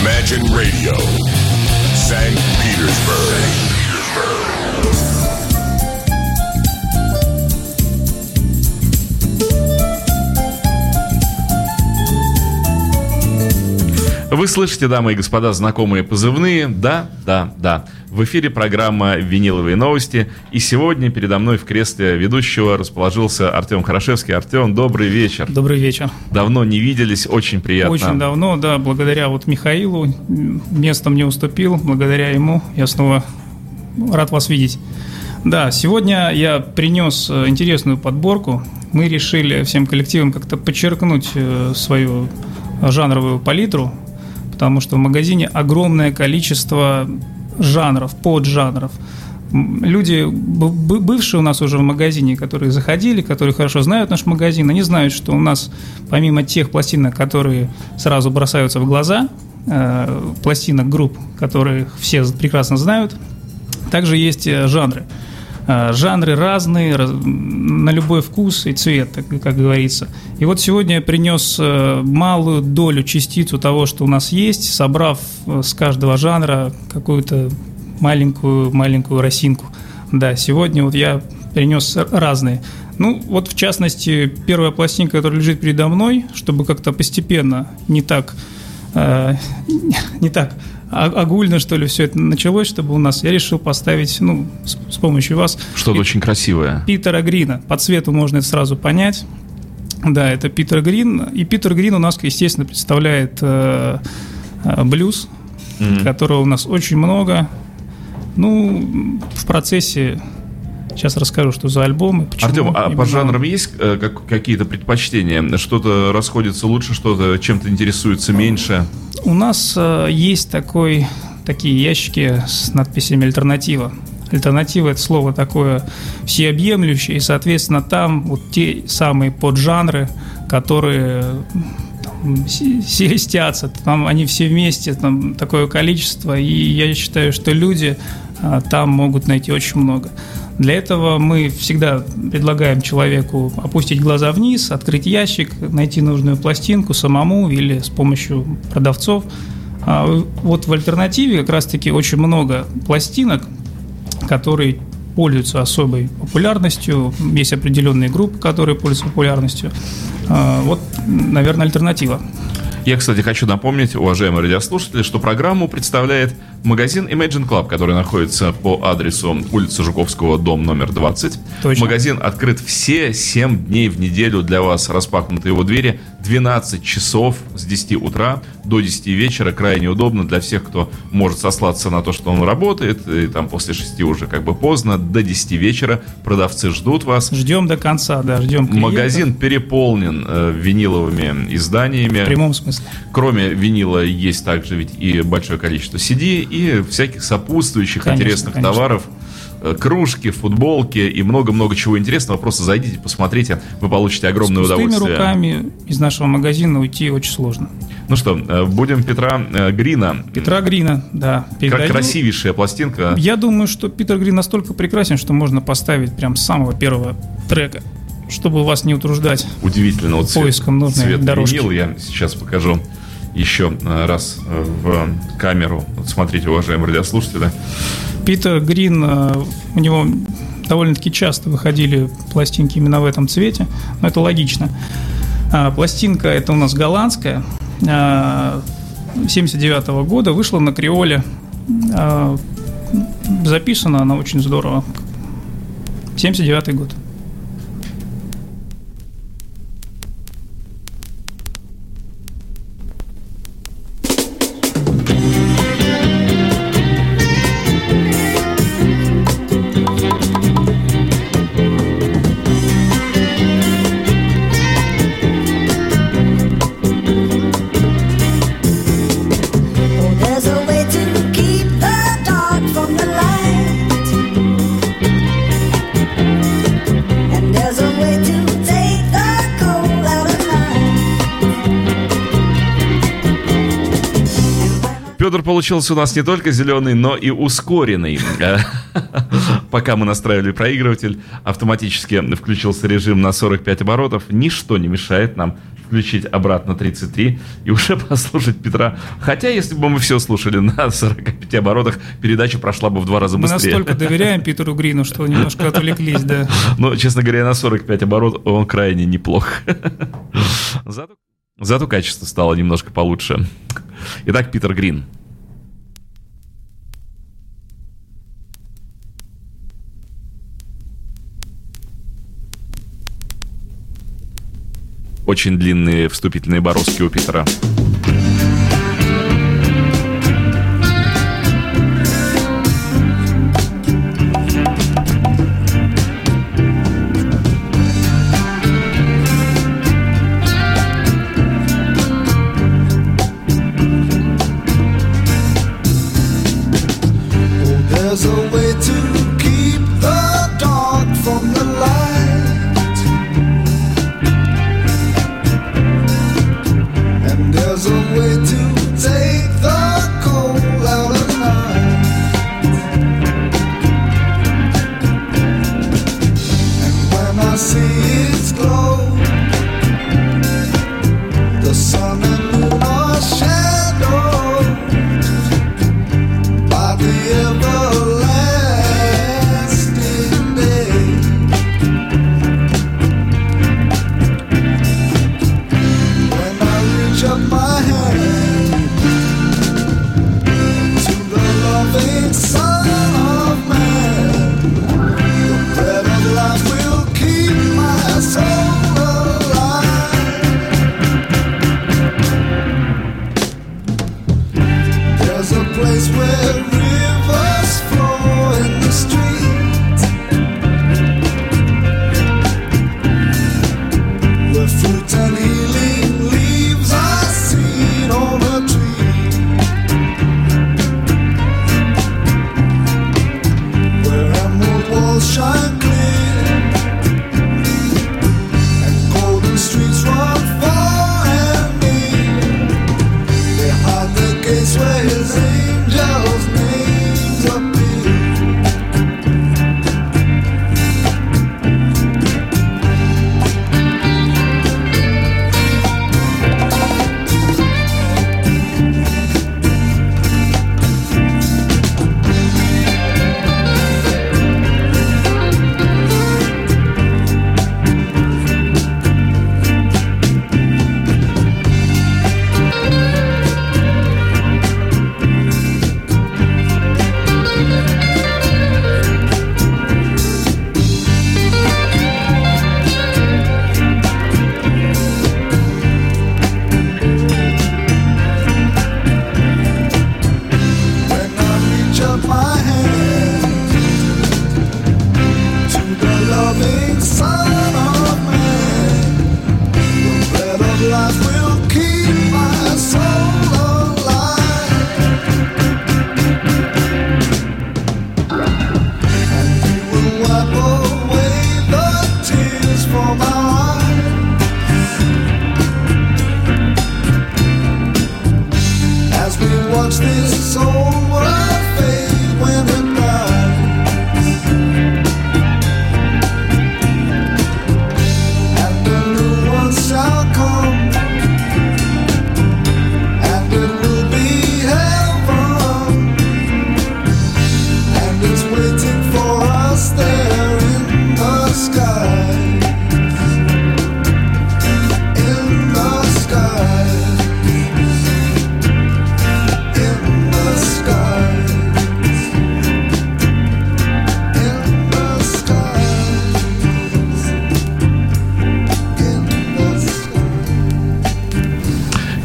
Imagine Radio, St. Petersburg. Вы слышите, дамы и господа, знакомые позывные? Да, да, да. В эфире программа «Виниловые новости». И сегодня передо мной в кресле ведущего расположился Артем Хорошевский. Артем, добрый вечер. Добрый вечер. Давно не виделись, очень приятно. Очень давно, да, благодаря вот Михаилу. Место мне уступил, благодаря ему я снова рад вас видеть. Да, сегодня я принес э, интересную подборку. Мы решили всем коллективом как-то подчеркнуть э, свою жанровую палитру, потому что в магазине огромное количество жанров, поджанров. Люди, бывшие у нас уже в магазине, которые заходили, которые хорошо знают наш магазин, они знают, что у нас помимо тех пластинок, которые сразу бросаются в глаза, э, пластинок групп, которые все прекрасно знают, также есть э, жанры. Э, жанры разные, на любой вкус и цвет, как говорится. И вот сегодня я принес э, малую долю, частицу того, что у нас есть, собрав э, с каждого жанра какую-то маленькую, маленькую росинку. Да, сегодня вот я принес разные. Ну, вот в частности, первая пластинка, которая лежит передо мной, чтобы как-то постепенно, не так, э, не так огульно, что ли, все это началось, чтобы у нас, я решил поставить, ну, с, с помощью вас... Что-то очень красивое. Питера Грина. По цвету можно это сразу понять. Да, это Питер Грин. И Питер Грин у нас, естественно, представляет э, э, блюз, mm-hmm. которого у нас очень много. Ну, в процессе Сейчас расскажу, что за альбомы. Артем, а по жанрам есть э, как, какие-то предпочтения? Что-то расходится лучше, что-то чем-то интересуется меньше? У нас э, есть такой, такие ящики с надписями «Альтернатива». Альтернатива – это слово такое всеобъемлющее, и, соответственно, там вот те самые поджанры, которые селестятся, там они все вместе, там такое количество, и я считаю, что люди а, там могут найти очень много. Для этого мы всегда предлагаем человеку опустить глаза вниз, открыть ящик, найти нужную пластинку самому или с помощью продавцов. А вот в альтернативе как раз-таки очень много пластинок, которые пользуются особой популярностью. Есть определенные группы, которые пользуются популярностью. А, вот, наверное, альтернатива. Я, кстати, хочу напомнить, уважаемые радиослушатели, что программу представляет магазин Imagine Club, который находится по адресу улица Жуковского, дом номер 20. Точно. Магазин открыт все 7 дней в неделю для вас, распахнуты его двери 12 часов с 10 утра до 10 вечера. Крайне удобно для всех, кто может сослаться на то, что он работает, и там после 6 уже как бы поздно, до 10 вечера продавцы ждут вас. Ждем до конца, да, ждем клиента. Магазин переполнен э, виниловыми изданиями. В прямом смысле смысле. Кроме винила есть также ведь и большое количество CD и всяких сопутствующих конечно, интересных конечно. товаров э, кружки, футболки и много-много чего интересного. Просто зайдите, посмотрите, вы получите огромное С удовольствие. руками из нашего магазина уйти очень сложно. Ну что, э, будем Петра э, Грина. Петра Грина, да. Передаю. Красивейшая пластинка. Я думаю, что Питер Грин настолько прекрасен, что можно поставить прям с самого первого трека чтобы вас не утруждать. Удивительно, вот поиском нужной цвет дорожки. Я сейчас покажу еще э, раз э, в камеру. Вот смотрите, уважаемые радиослушатели. Питер Грин, э, у него довольно-таки часто выходили пластинки именно в этом цвете, но это логично. А, пластинка это у нас голландская, 79 -го года, вышла на креоле, записана она очень здорово. 79 год. Получился у нас не только зеленый, но и ускоренный. Пока мы настраивали проигрыватель, автоматически включился режим на 45 оборотов. Ничто не мешает нам включить обратно 33 и уже послушать Петра. Хотя, если бы мы все слушали на 45 оборотах, передача прошла бы в два раза быстрее. Мы настолько доверяем Питеру Грину, что немножко отвлеклись, да. Но, честно говоря, на 45 оборотов он крайне неплох. Зато, зато качество стало немножко получше. Итак, Питер Грин. Очень длинные вступительные бороздки у Питера.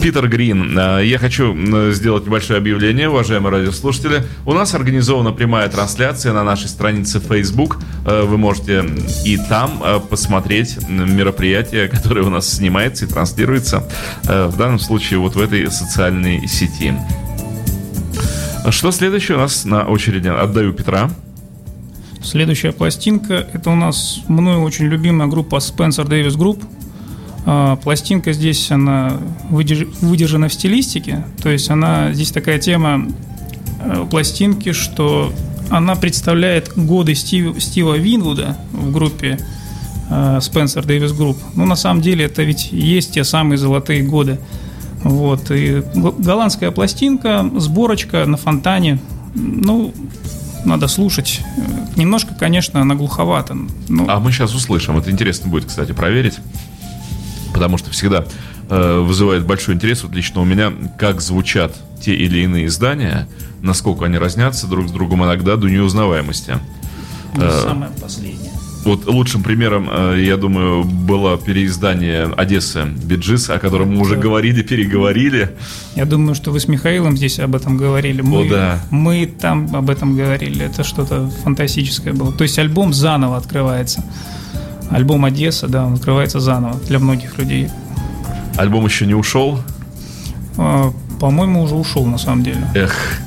Питер Грин. Э, я хочу сделать небольшое объявление, уважаемые радиослушатели. У нас организована прямая трансляция на нашей странице Facebook. Э, вы можете и там э, посмотреть мероприятие, которое у нас снимается и транслируется. В данном случае вот в этой социальной сети. Что следующее у нас на очереди? Отдаю Петра. Следующая пластинка – это у нас мною очень любимая группа Spencer Davis Group – пластинка здесь, она выдержана в стилистике, то есть она, здесь такая тема э, пластинки, что она представляет годы Стив, Стива Винвуда в группе Spencer Davis Group. Ну, на самом деле, это ведь есть те самые золотые годы. Вот. И голландская пластинка, сборочка на фонтане. Ну, надо слушать. Немножко, конечно, она глуховата. Но... А мы сейчас услышим. Это интересно будет, кстати, проверить. Потому что всегда э, вызывает большой интерес, вот лично у меня, как звучат те или иные издания, насколько они разнятся друг с другом иногда до неузнаваемости. Ну, э, самое последнее. Вот лучшим примером, э, я думаю, было переиздание Одессы Биджис, о котором мы уже говорили, переговорили. Я думаю, что вы с Михаилом здесь об этом говорили. Мы, О, да. мы там об этом говорили. Это что-то фантастическое было. То есть альбом заново открывается. Альбом Одесса, да, он открывается заново для многих людей. Альбом еще не ушел? А, по-моему, уже ушел на самом деле. Эх,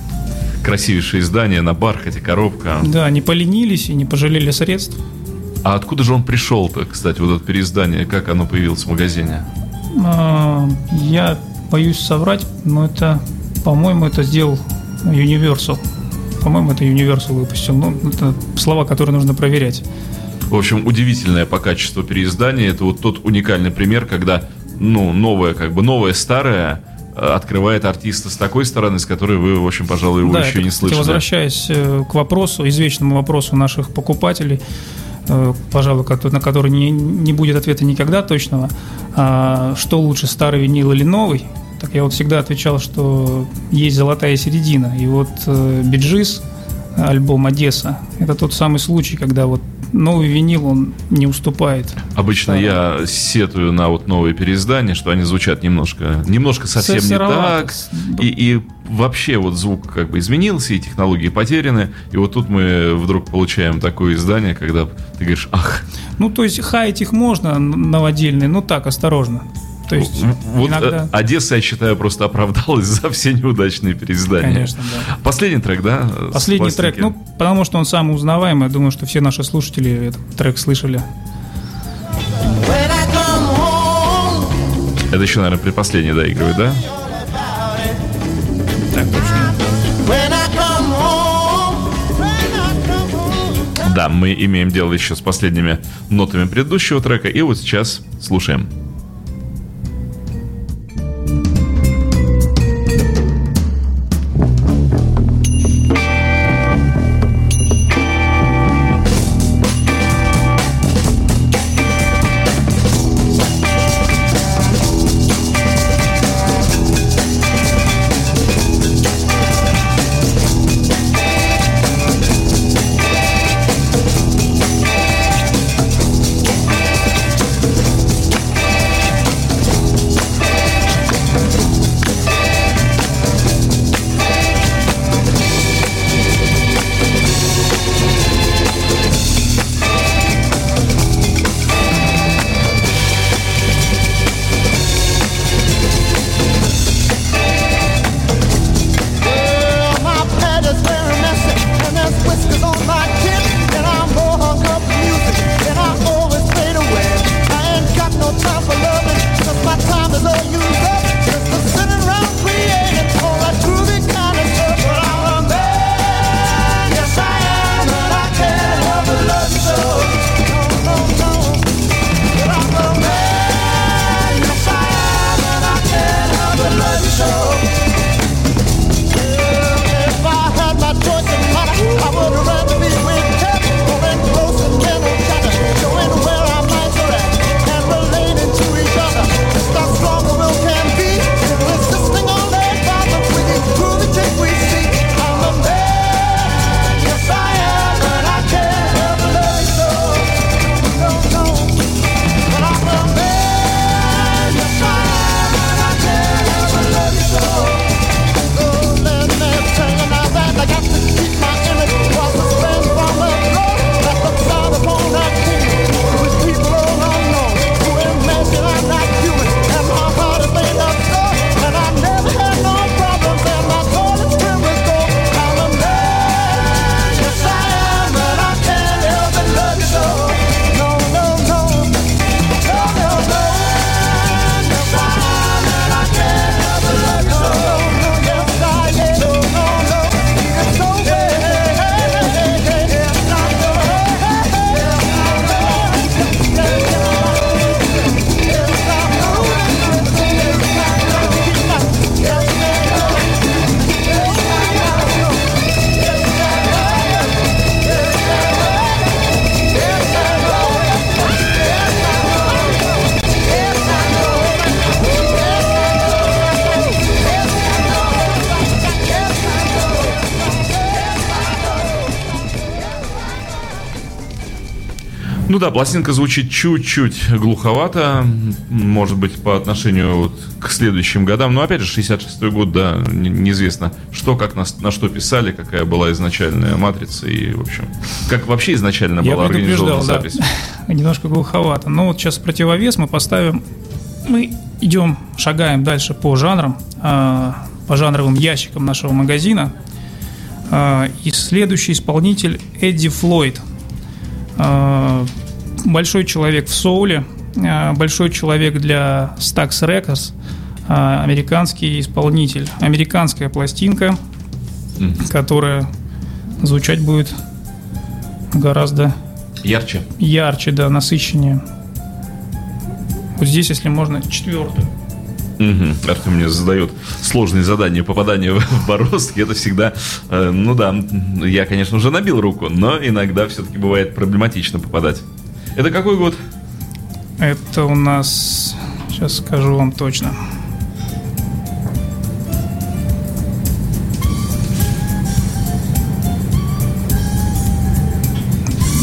красивейшее издание на бархате, коробка. Да, не поленились и не пожалели средств. А откуда же он пришел-то, кстати, вот это переиздание, как оно появилось в магазине? А, я боюсь соврать, но это, по-моему, это сделал Universal. По-моему, это Universal выпустил. Ну, это слова, которые нужно проверять. В общем, удивительное по качеству переиздания. Это вот тот уникальный пример, когда, ну, новое, как бы новое, старое э, открывает артиста с такой стороны, с которой вы, в общем, пожалуй, его да, еще это, не слышали. Возвращаясь э, к вопросу, извечному вопросу наших покупателей, Э, пожалуй, на который не, не будет ответа никогда точного, а что лучше, старый винил или новый, так я вот всегда отвечал, что есть золотая середина. И вот Биджис, альбом «Одесса», это тот самый случай, когда вот новый винил, он не уступает. Обычно старому. я сетую на вот новые переиздания, что они звучат немножко, немножко совсем не так. И, и вообще вот звук как бы изменился, и технологии потеряны. И вот тут мы вдруг получаем такое издание, когда ты говоришь, ах. Ну, то есть хаять их можно новодельные, но так, осторожно. То есть вот э, иногда... Одесса, я считаю, просто оправдалась за все неудачные переиздания. Конечно, да. Последний трек, да? Последний трек, ну, потому что он самый узнаваемый. Я думаю, что все наши слушатели этот трек слышали. Это еще, наверное, предпоследний доигрывает, да? Так точно. Да, мы имеем дело еще с последними нотами предыдущего трека, и вот сейчас слушаем. Ну да, пластинка звучит чуть-чуть глуховато, может быть, по отношению вот к следующим годам. Но опять же, 66-й год, да, неизвестно, что, как на, на что писали, какая была изначальная матрица и, в общем, как вообще изначально Я была организована да. запись. Немножко глуховато. Но вот сейчас противовес мы поставим. Мы идем, шагаем дальше по жанрам, а, по жанровым ящикам нашего магазина. А, и следующий исполнитель Эдди Флойд. Большой человек в соуле, а, большой человек для Stax Records, американский исполнитель, американская пластинка, которая звучать будет гораздо ярче. Ярче, да, насыщеннее. Вот здесь, если можно, четвертую. Угу. Артем мне задает сложные задания попадания в бороздки. Это всегда, э, ну да, я, конечно, уже набил руку, но иногда все-таки бывает проблематично попадать. Это какой год? Это у нас, сейчас скажу вам точно.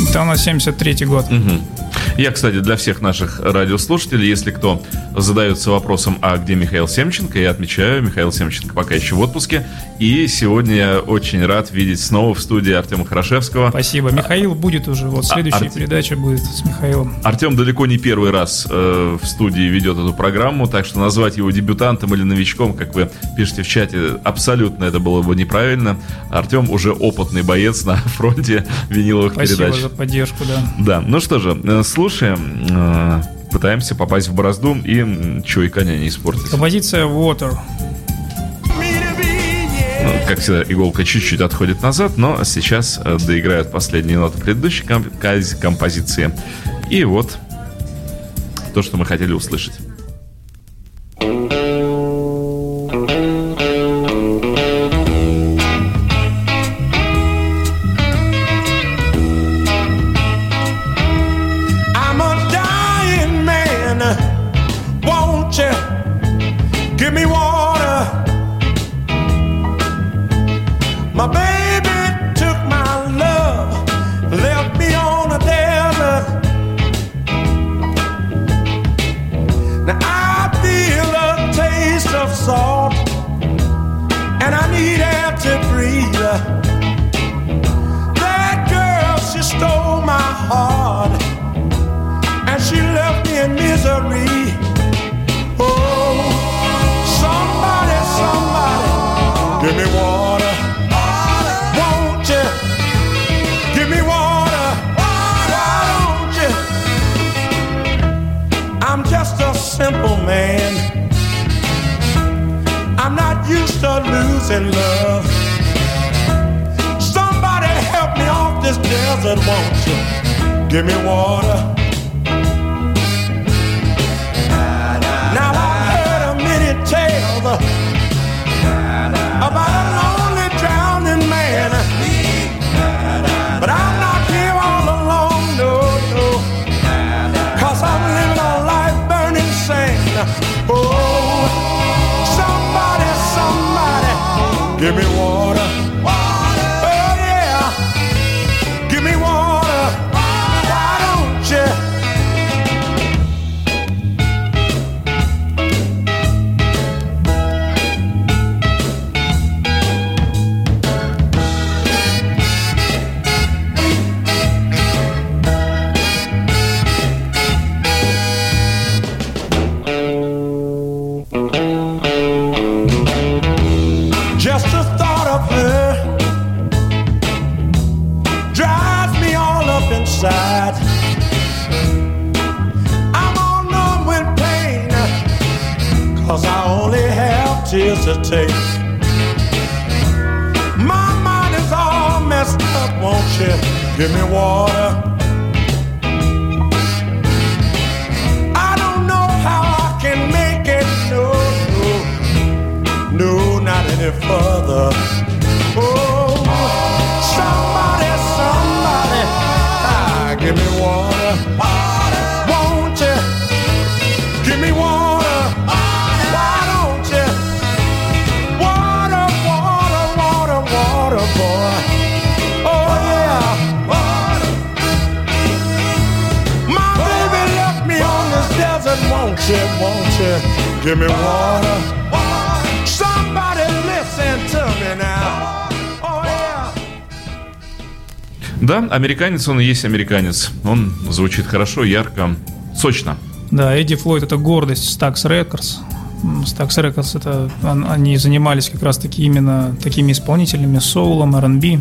Это у нас 73 год. Угу. Я, кстати, для всех наших радиослушателей, если кто задается вопросом, а где Михаил Семченко, я отмечаю, Михаил Семченко пока еще в отпуске. И сегодня я очень рад видеть снова в студии Артема Хорошевского. Спасибо. Михаил будет уже. Вот следующая Ар... передача будет с Михаилом. Артем далеко не первый раз э, в студии ведет эту программу, так что назвать его дебютантом или новичком, как вы пишете в чате, абсолютно это было бы неправильно. Артем уже опытный боец на фронте виниловых Спасибо передач. Спасибо за поддержку, да. Да, ну что же, э, слушай слушаем, э, пытаемся попасть в борозду и чего и коня не испортить. Композиция Water. Ну, как всегда, иголка чуть-чуть отходит назад, но сейчас э, доиграют последние ноты предыдущей композиции. И вот то, что мы хотели услышать. In love. Somebody help me off this desert, won't you? Give me water. Now I've heard a many tales about take. My mind is all messed up, won't you give me water? I don't know how I can make it, no, no, no, not any further. Give me water. Somebody listen to me now. Oh yeah. Да, американец он и есть американец. Он звучит хорошо, ярко, сочно. Да, Эдди Флойд это гордость Stax Records. Stax Records это он- они занимались как раз таки именно такими исполнителями соулом, R&B.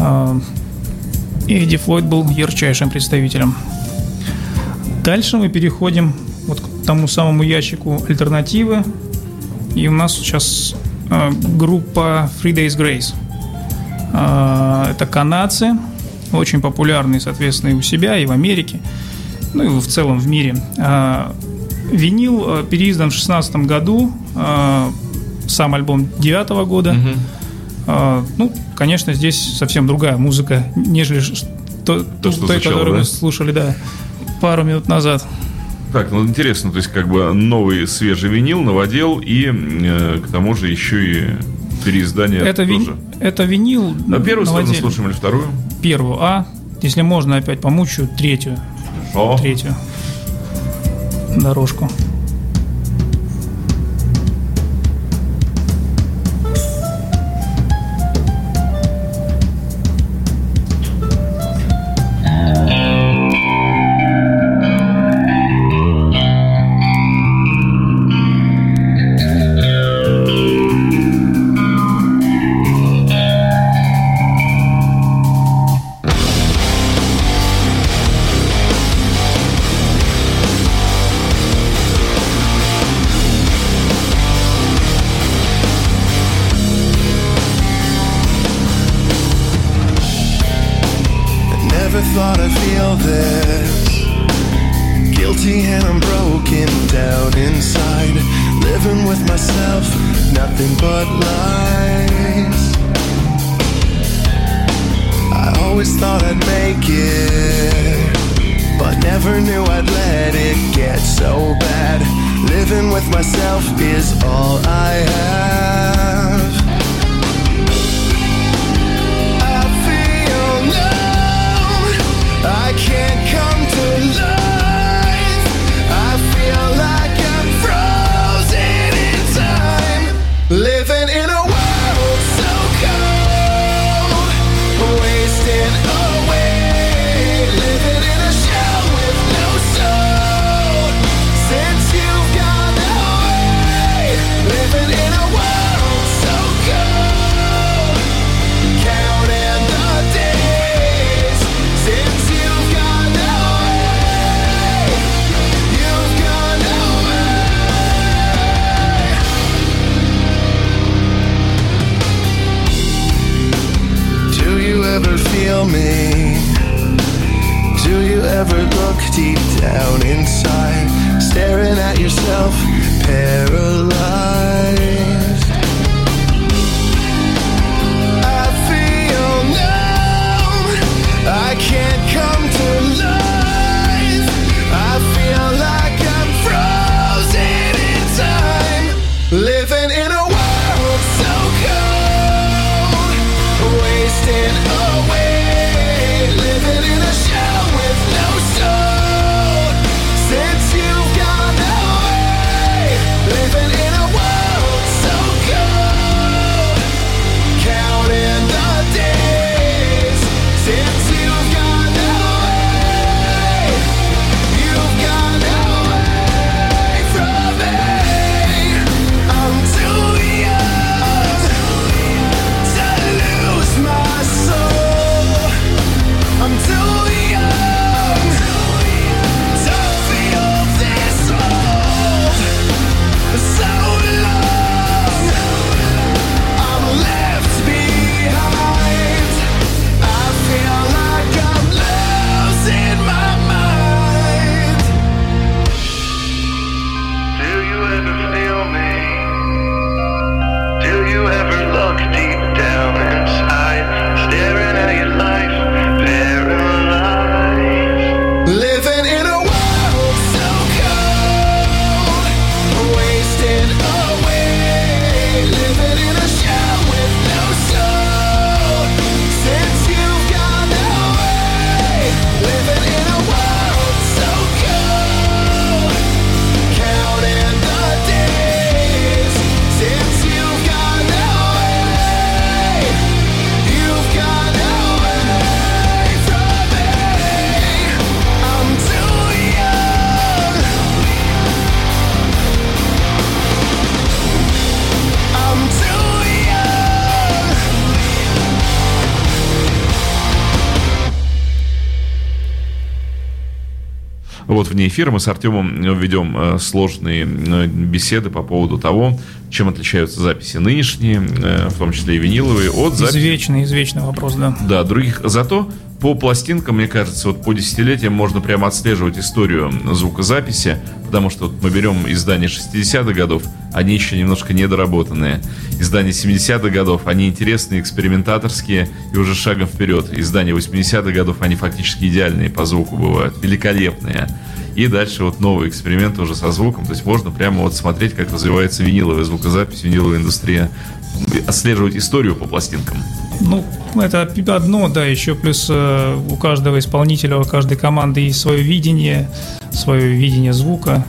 А, И Эдди Флойд был ярчайшим представителем. Дальше мы переходим тому самому ящику альтернативы. И у нас сейчас а, группа Three Days Grace. А, Это канадцы, очень популярные, соответственно, и у себя, и в Америке, ну и в целом в мире. А, Винил а, переиздан в 2016 году, а, сам альбом 2009 года. А, Ну, конечно, здесь совсем другая музыка, нежели то, То, что той, звучало, которую да? мы слушали, да, пару минут назад. Так, ну интересно, то есть как бы новый свежий винил, новодел и э, к тому же еще и переиздание Это, вин- тоже. это винил. А первую сторону слушаем или вторую? Первую А. Если можно, опять помучу третью. О, Третью дорожку. Ever look deep down inside, Вот вне эфира мы с Артемом ведем э, сложные э, беседы по поводу того, чем отличаются записи нынешние, э, в том числе и виниловые, от записей... Извечный, извечный вопрос, да. Да, других. Зато по пластинкам, мне кажется, вот по десятилетиям можно прямо отслеживать историю звукозаписи, потому что вот мы берем издания 60-х годов, они еще немножко недоработанные. Издания 70-х годов, они интересные, экспериментаторские и уже шагом вперед. Издания 80-х годов, они фактически идеальные по звуку бывают, великолепные. И дальше вот новые эксперименты уже со звуком. То есть можно прямо вот смотреть, как развивается виниловая звукозапись, виниловая индустрия, отслеживать историю по пластинкам. Ну, это одно, да, еще плюс э, у каждого исполнителя, у каждой команды есть свое видение, свое видение звука.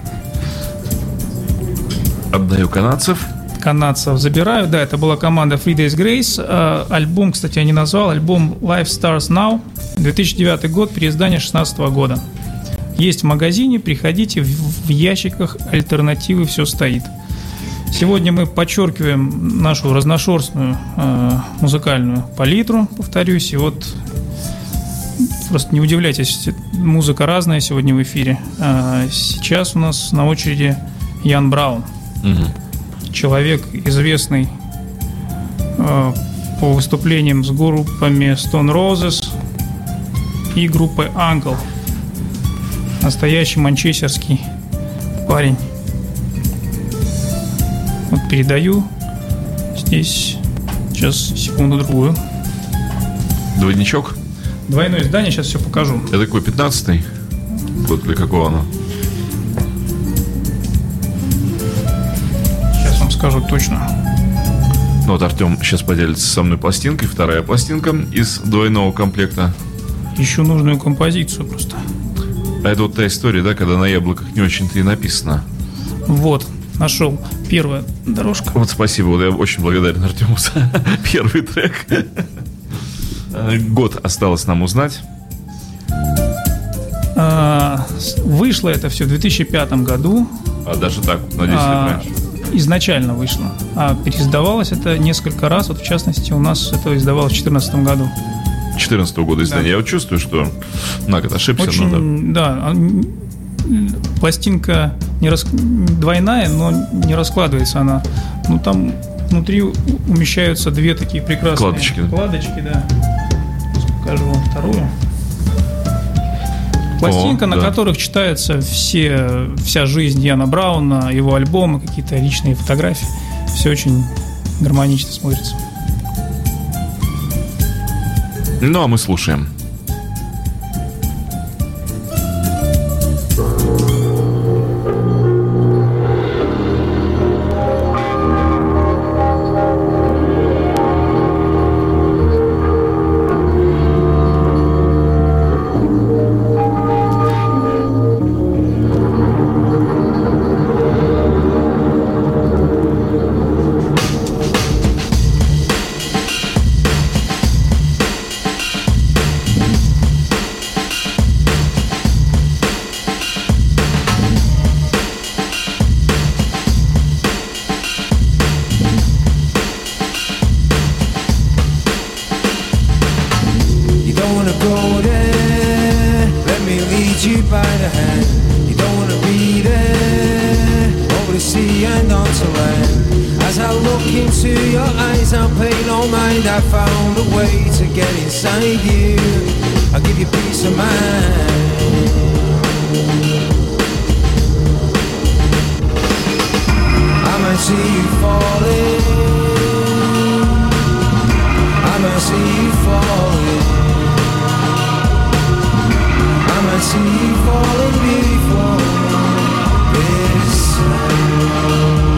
Отдаю канадцев. Канадцев забираю, да, это была команда Free Days Grace. Э, альбом, кстати, я не назвал, альбом Life Stars Now, 2009 год, переиздание 2016 года. Есть в магазине, приходите, в, ящиках альтернативы все стоит. Сегодня мы подчеркиваем нашу разношерстную э, музыкальную палитру, повторюсь, и вот просто не удивляйтесь, музыка разная сегодня в эфире. Э, сейчас у нас на очереди Ян Браун, угу. человек известный э, по выступлениям с группами Stone Roses и группой Uncle. Настоящий манчестерский парень. Вот передаю здесь. Сейчас, секунду-другую. Двойничок? Двойное издание, сейчас все покажу. Это какой, 15-й? Вот для какого оно? Сейчас вам скажу точно. Ну вот Артем сейчас поделится со мной пластинкой. Вторая пластинка из двойного комплекта. Ищу нужную композицию просто. А это вот та история, да, когда на яблоках не очень-то и написано. Вот нашел первая дорожка. Вот спасибо, вот я очень благодарен Артему за первый трек. Год осталось нам узнать. А, вышло это все в 2005 году. А даже так, на 10 лет а, раньше? Изначально вышло. А переиздавалось это несколько раз. Вот в частности у нас это издавалось в 2014 году. 2014 года издания. Да. Я вот чувствую, что на год ошибся. Очень, но да. да, пластинка не рас... двойная, но не раскладывается она. Ну там внутри умещаются две такие прекрасные вкладочки. Вкладочки, да. покажу вам вторую. Пластинка, О, на да. которых читается все, вся жизнь Яна Брауна, его альбомы, какие-то личные фотографии. Все очень гармонично смотрится. Ну, а мы слушаем. sea falling. I'm at sea falling before this. time.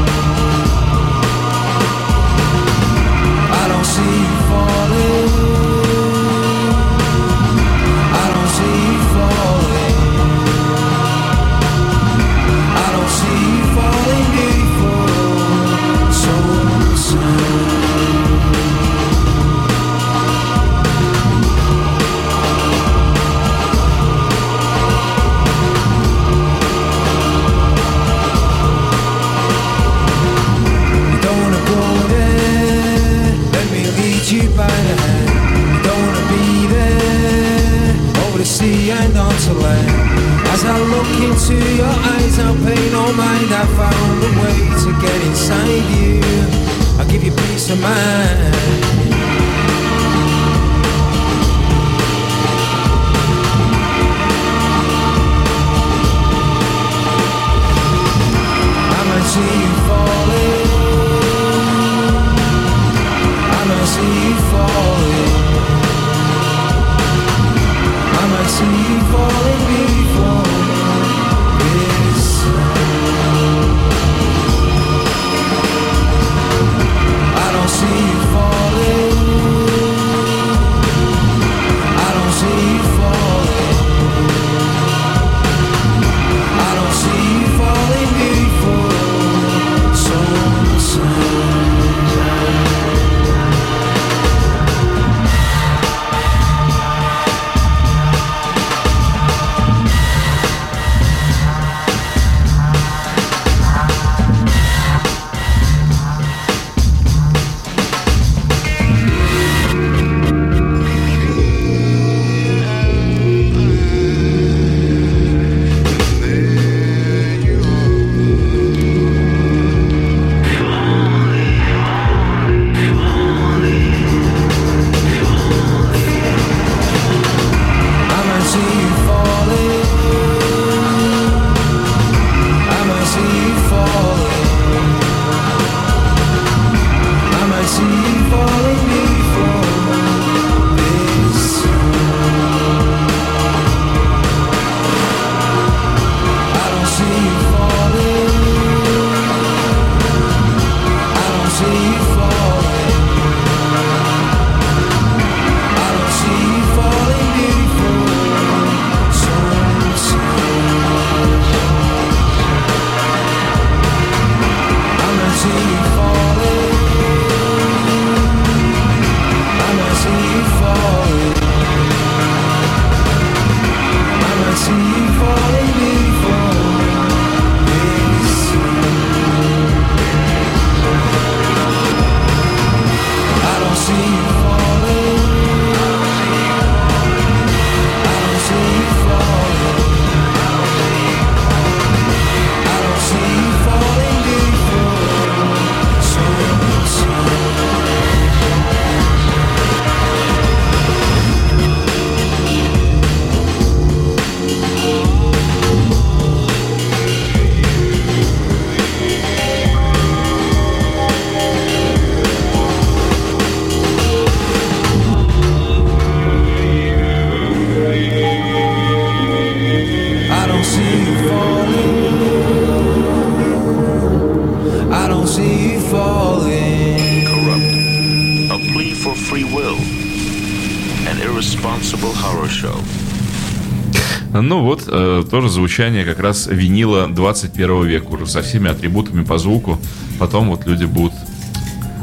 Звучание как раз винила 21 века, уже со всеми атрибутами по звуку. Потом вот люди будут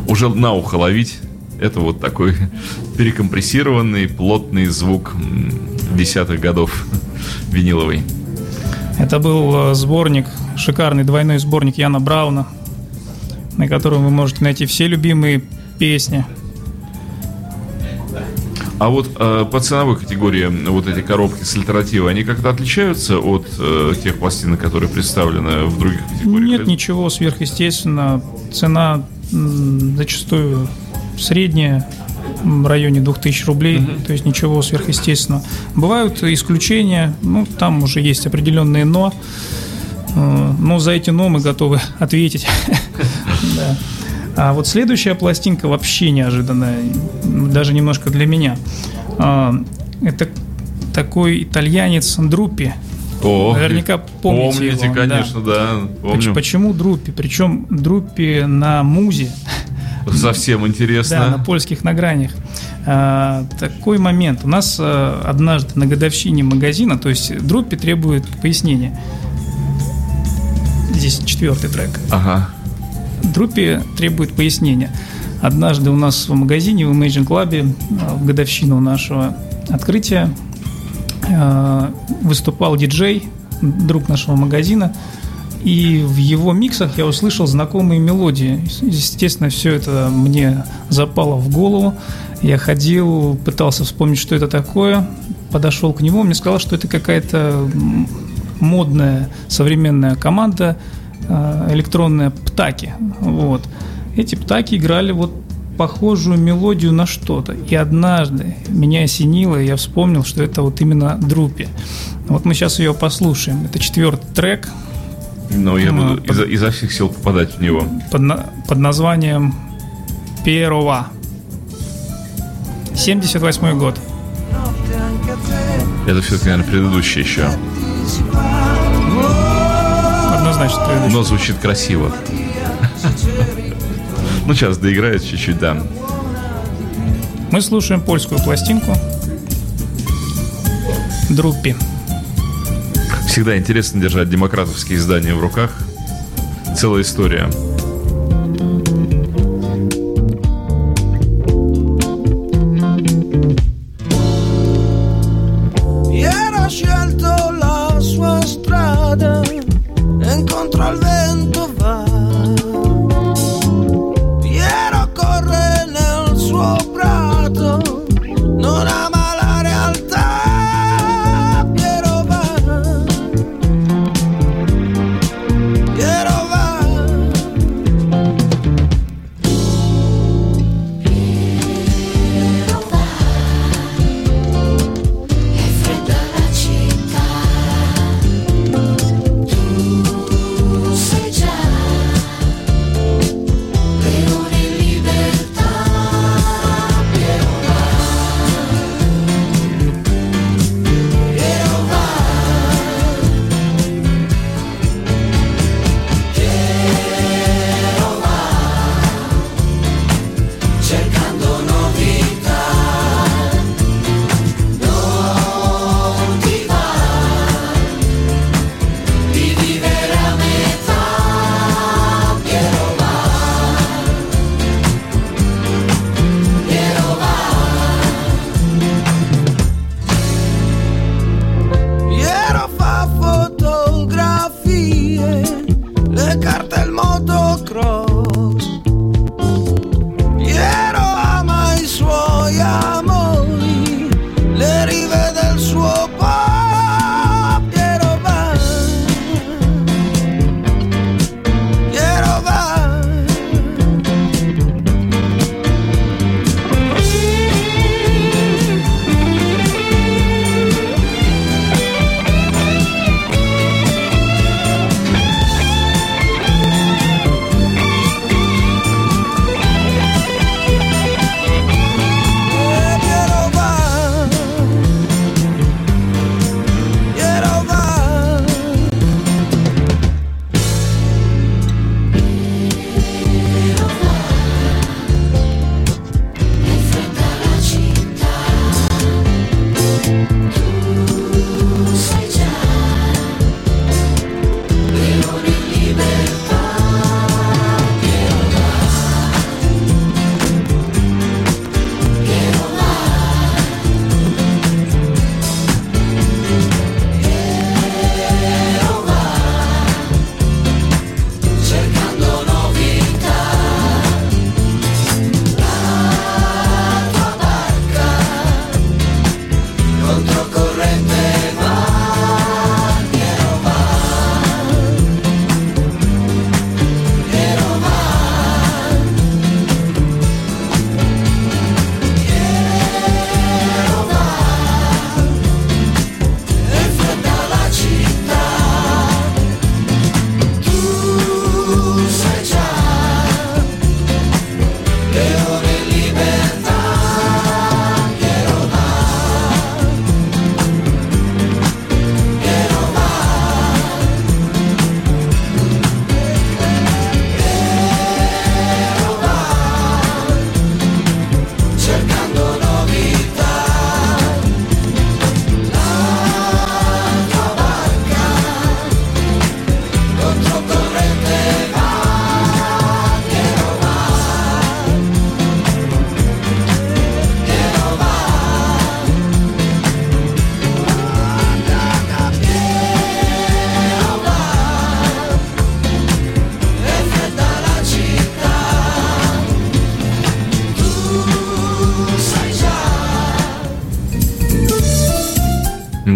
уже на ухо ловить. Это вот такой перекомпрессированный, плотный звук десятых годов виниловый. Это был э, сборник, шикарный двойной сборник Яна Брауна, на котором вы можете найти все любимые песни. А вот э, по ценовой категории вот эти коробки с альтернативой, они как-то отличаются от э, тех пластинок, которые представлены в других категориях? Нет ничего сверхъестественного. Цена м, зачастую средняя, в районе 2000 рублей, то есть ничего сверхъестественного. Бывают исключения, ну, там уже есть определенные «но», Э, но за эти «но» мы готовы ответить. Да. А вот следующая пластинка вообще неожиданная, даже немножко для меня. А, Это такой итальянец Друппи. О, Наверняка помните Помните, его, конечно, да. Поч- помню. Почему Друппи? Причем Друппи на музе, Совсем да, интересно. на польских награнях. А, такой момент. У нас а, однажды на годовщине магазина, то есть Друппи требует пояснения. Здесь четвертый трек. Ага. Друппи требует пояснения. Однажды у нас в магазине, в Imagine Club, а, в годовщину нашего открытия, а, выступал диджей, друг нашего магазина, и в его миксах я услышал знакомые мелодии. Естественно, все это мне запало в голову. Я ходил, пытался вспомнить, что это такое. Подошел к нему, мне сказал, что это какая-то модная современная команда э, электронная «Птаки». Вот. Эти «Птаки» играли вот похожую мелодию на что-то. И однажды меня осенило, и я вспомнил, что это вот именно Друпи. Вот мы сейчас ее послушаем. Это четвертый трек. Но я Ну, буду изо, изо всех сил попадать в него. под, под названием Перова. 78 год. Это все-таки, наверное, предыдущее еще. Однозначно предыдущий. Но звучит красиво. Ну, сейчас доиграет чуть-чуть, да. Мы слушаем польскую пластинку Друппи. Всегда интересно держать демократовские издания в руках. Целая история.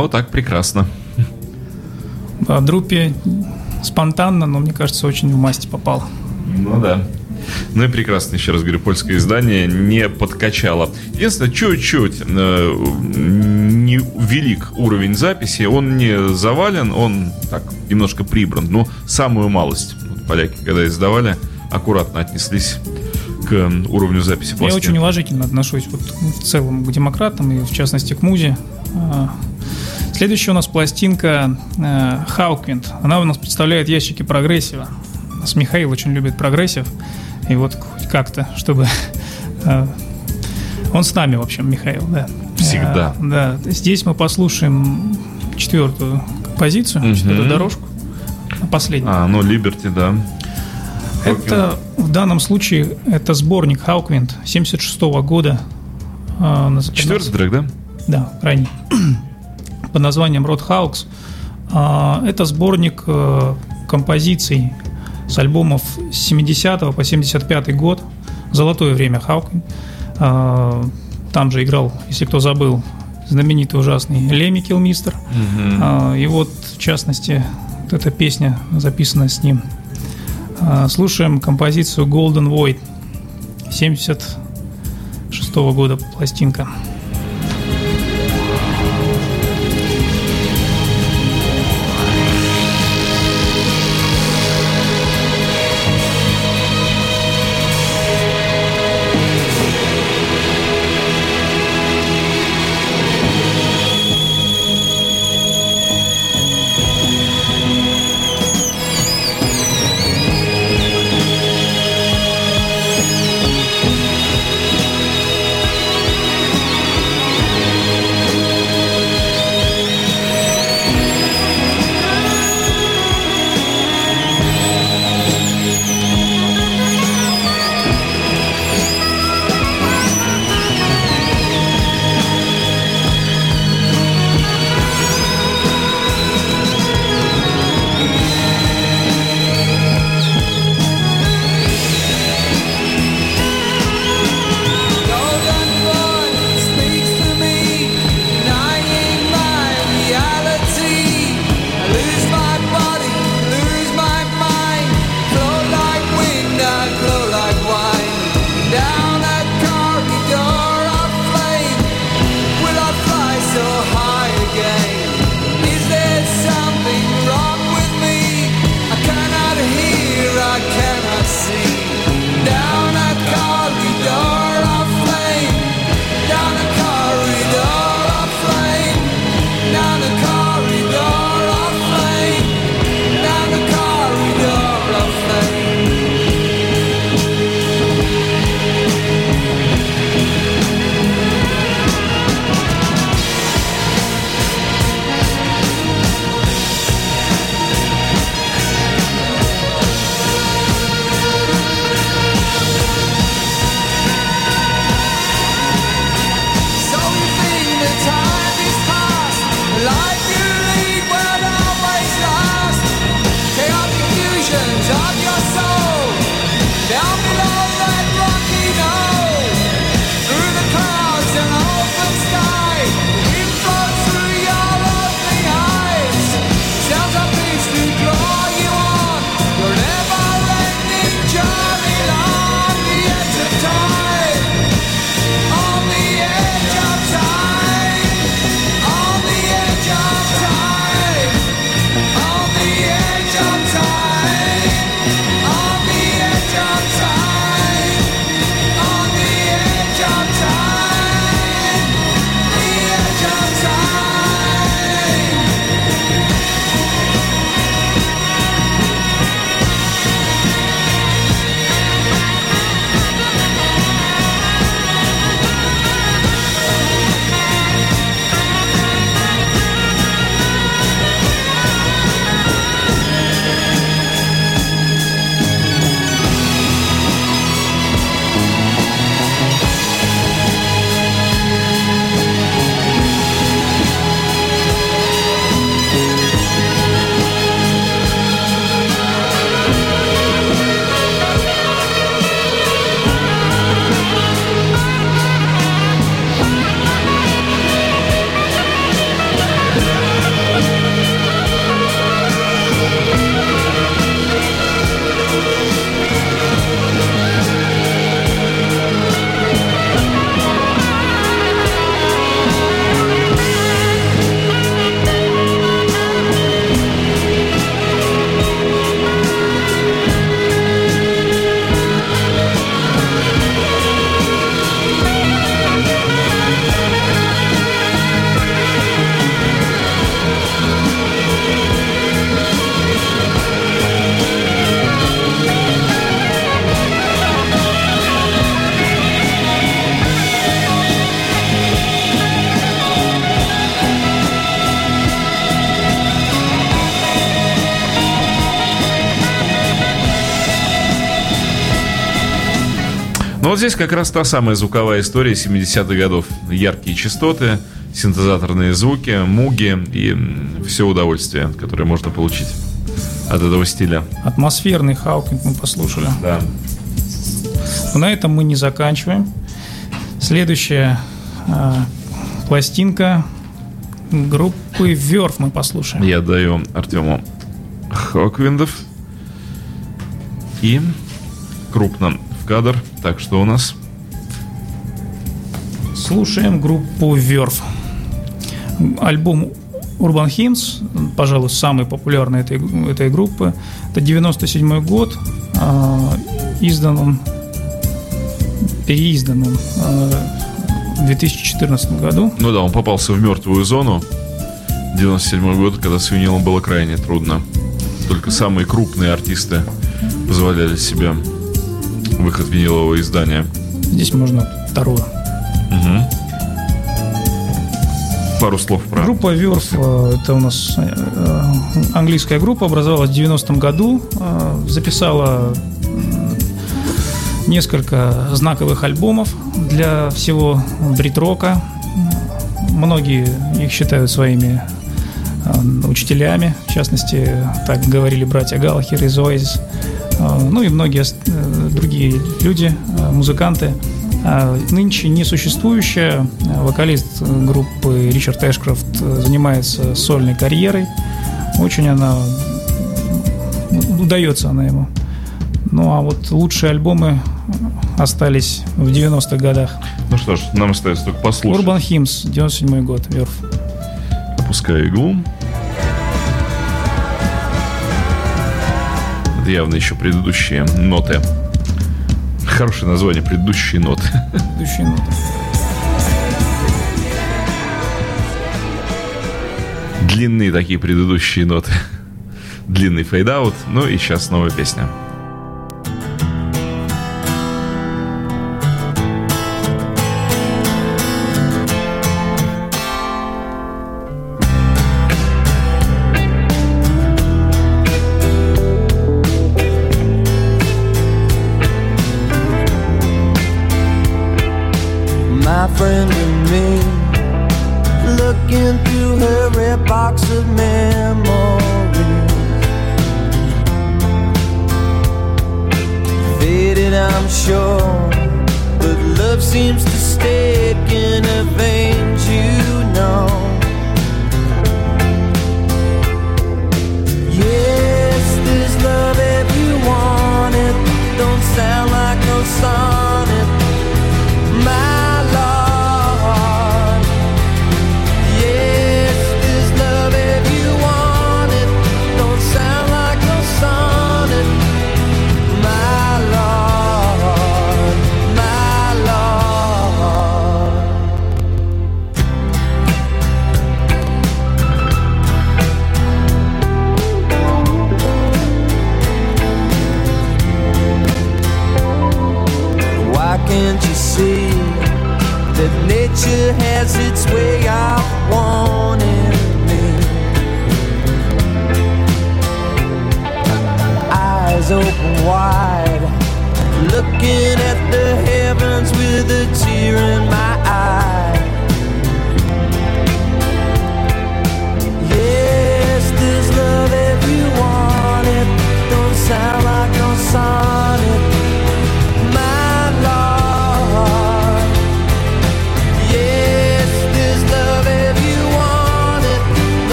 Но так прекрасно. По Друппе спонтанно, но мне кажется, очень в масти попал. Ну да. Ну и прекрасно, еще раз говорю, польское издание не подкачало. Единственное, чуть-чуть э, не велик уровень записи, он не завален, он так немножко прибран, но самую малость. Вот поляки, когда издавали, аккуратно отнеслись к уровню записи Я пластинки. очень уважительно отношусь вот в целом к демократам и в частности к Музе. А, Следующая у нас пластинка э, Hawkwind. Она у нас представляет ящики прогрессива. У нас Михаил очень любит прогрессив. И вот хоть как-то, чтобы... э, Он с нами, в общем, Михаил, да. Всегда. Э, Да. Здесь мы послушаем четвертую композицию, четвертую дорожку. Последнюю. А, ну, Liberty, да. Это в данном случае это сборник Hawkwind 76 года. А, наз- Четвертый трек, да? Да, крайний. Под названием Род Хаукс. А, Это сборник э, композиций с альбомов с 70 по 75 год. Золотое время Хауквинд. А, Там же играл, если кто забыл, знаменитый ужасный Леми Килмистер. А, И вот, в частности, вот эта песня записана с ним. Слушаем композицию Golden Void 76 года пластинка. Но вот здесь как раз та самая звуковая история 70-х годов. Яркие частоты, синтезаторные звуки, муги и все удовольствие, которое можно получить от этого стиля. Атмосферный Hawkwind мы послушали. Да. Но на этом мы не заканчиваем. Следующая э, пластинка группы Verve мы послушаем. Я даю Артему Hawkwind ов и крупно кадр. Так что у нас Слушаем группу Верф. Альбом Urban Hymns, пожалуй, самый популярный этой, этой группы. Это 97 год. э, издан он, переиздан он э, в 2014 году. Ну да, он попался в мертвую зону. 97 год, когда с винилом было крайне трудно. Только самые крупные артисты позволяли себе выход винилового издания. Здесь можно второе. Пару слов про... Группа Верф, э, это у нас э, английская группа, образовалась в 90-м году, э, записала несколько знаковых альбомов для всего брит-рока. Многие их считают своими учителями, в частности, так говорили братья Галлахер из Oasis, ну и многие э, другие люди, э, музыканты. А Нынче несуществующая вокалист э, группы Ричард Эшкрофт э, занимается сольной карьерой. Очень она м, удается она ему. Ну а вот лучшие альбомы остались в 90-х годах. Ну что ж, нам остается только послушать. Urban Hymns, 97 год, Verve. Опускаю иглу. Это явно еще предыдущие ноты. Хорошее название, предыдущие ноты. Предыдущие ноты. Длинные такие предыдущие ноты. Длинный fade-out. Ну и сейчас новая песня.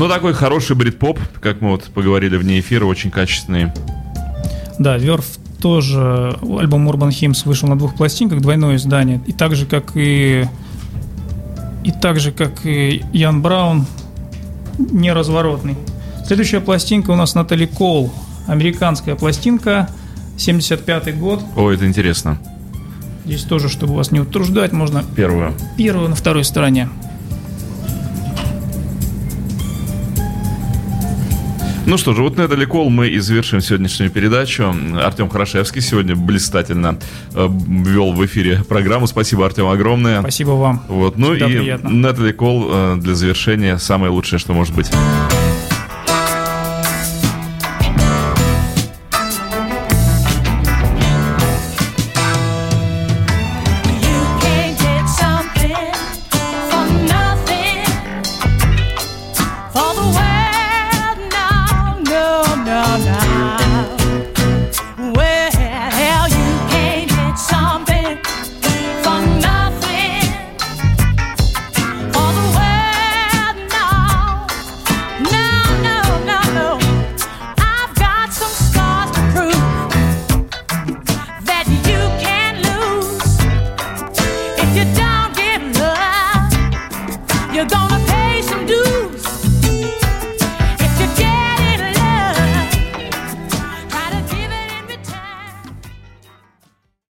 Ну, такой хороший брит-поп, как мы вот поговорили вне эфира, очень качественный. Да, Верф тоже, альбом Urban Hymns вышел на двух пластинках, двойное издание. И так же, как и... И так же, как и Ян Браун, неразворотный. Следующая пластинка у нас Натали Кол. Американская пластинка, 75 год. О, это интересно. Здесь тоже, чтобы вас не утруждать, можно Первую. первую на второй стороне. Ну что же, вот на Натали Кол мы и завершим сегодняшнюю передачу. Артем Хорошевский сегодня блистательно э, вел в эфире программу. Спасибо, Артем, огромное. Спасибо вам. Вот, ну Всегда и приятно. Натали Кол э, для завершения самое лучшее, что может быть.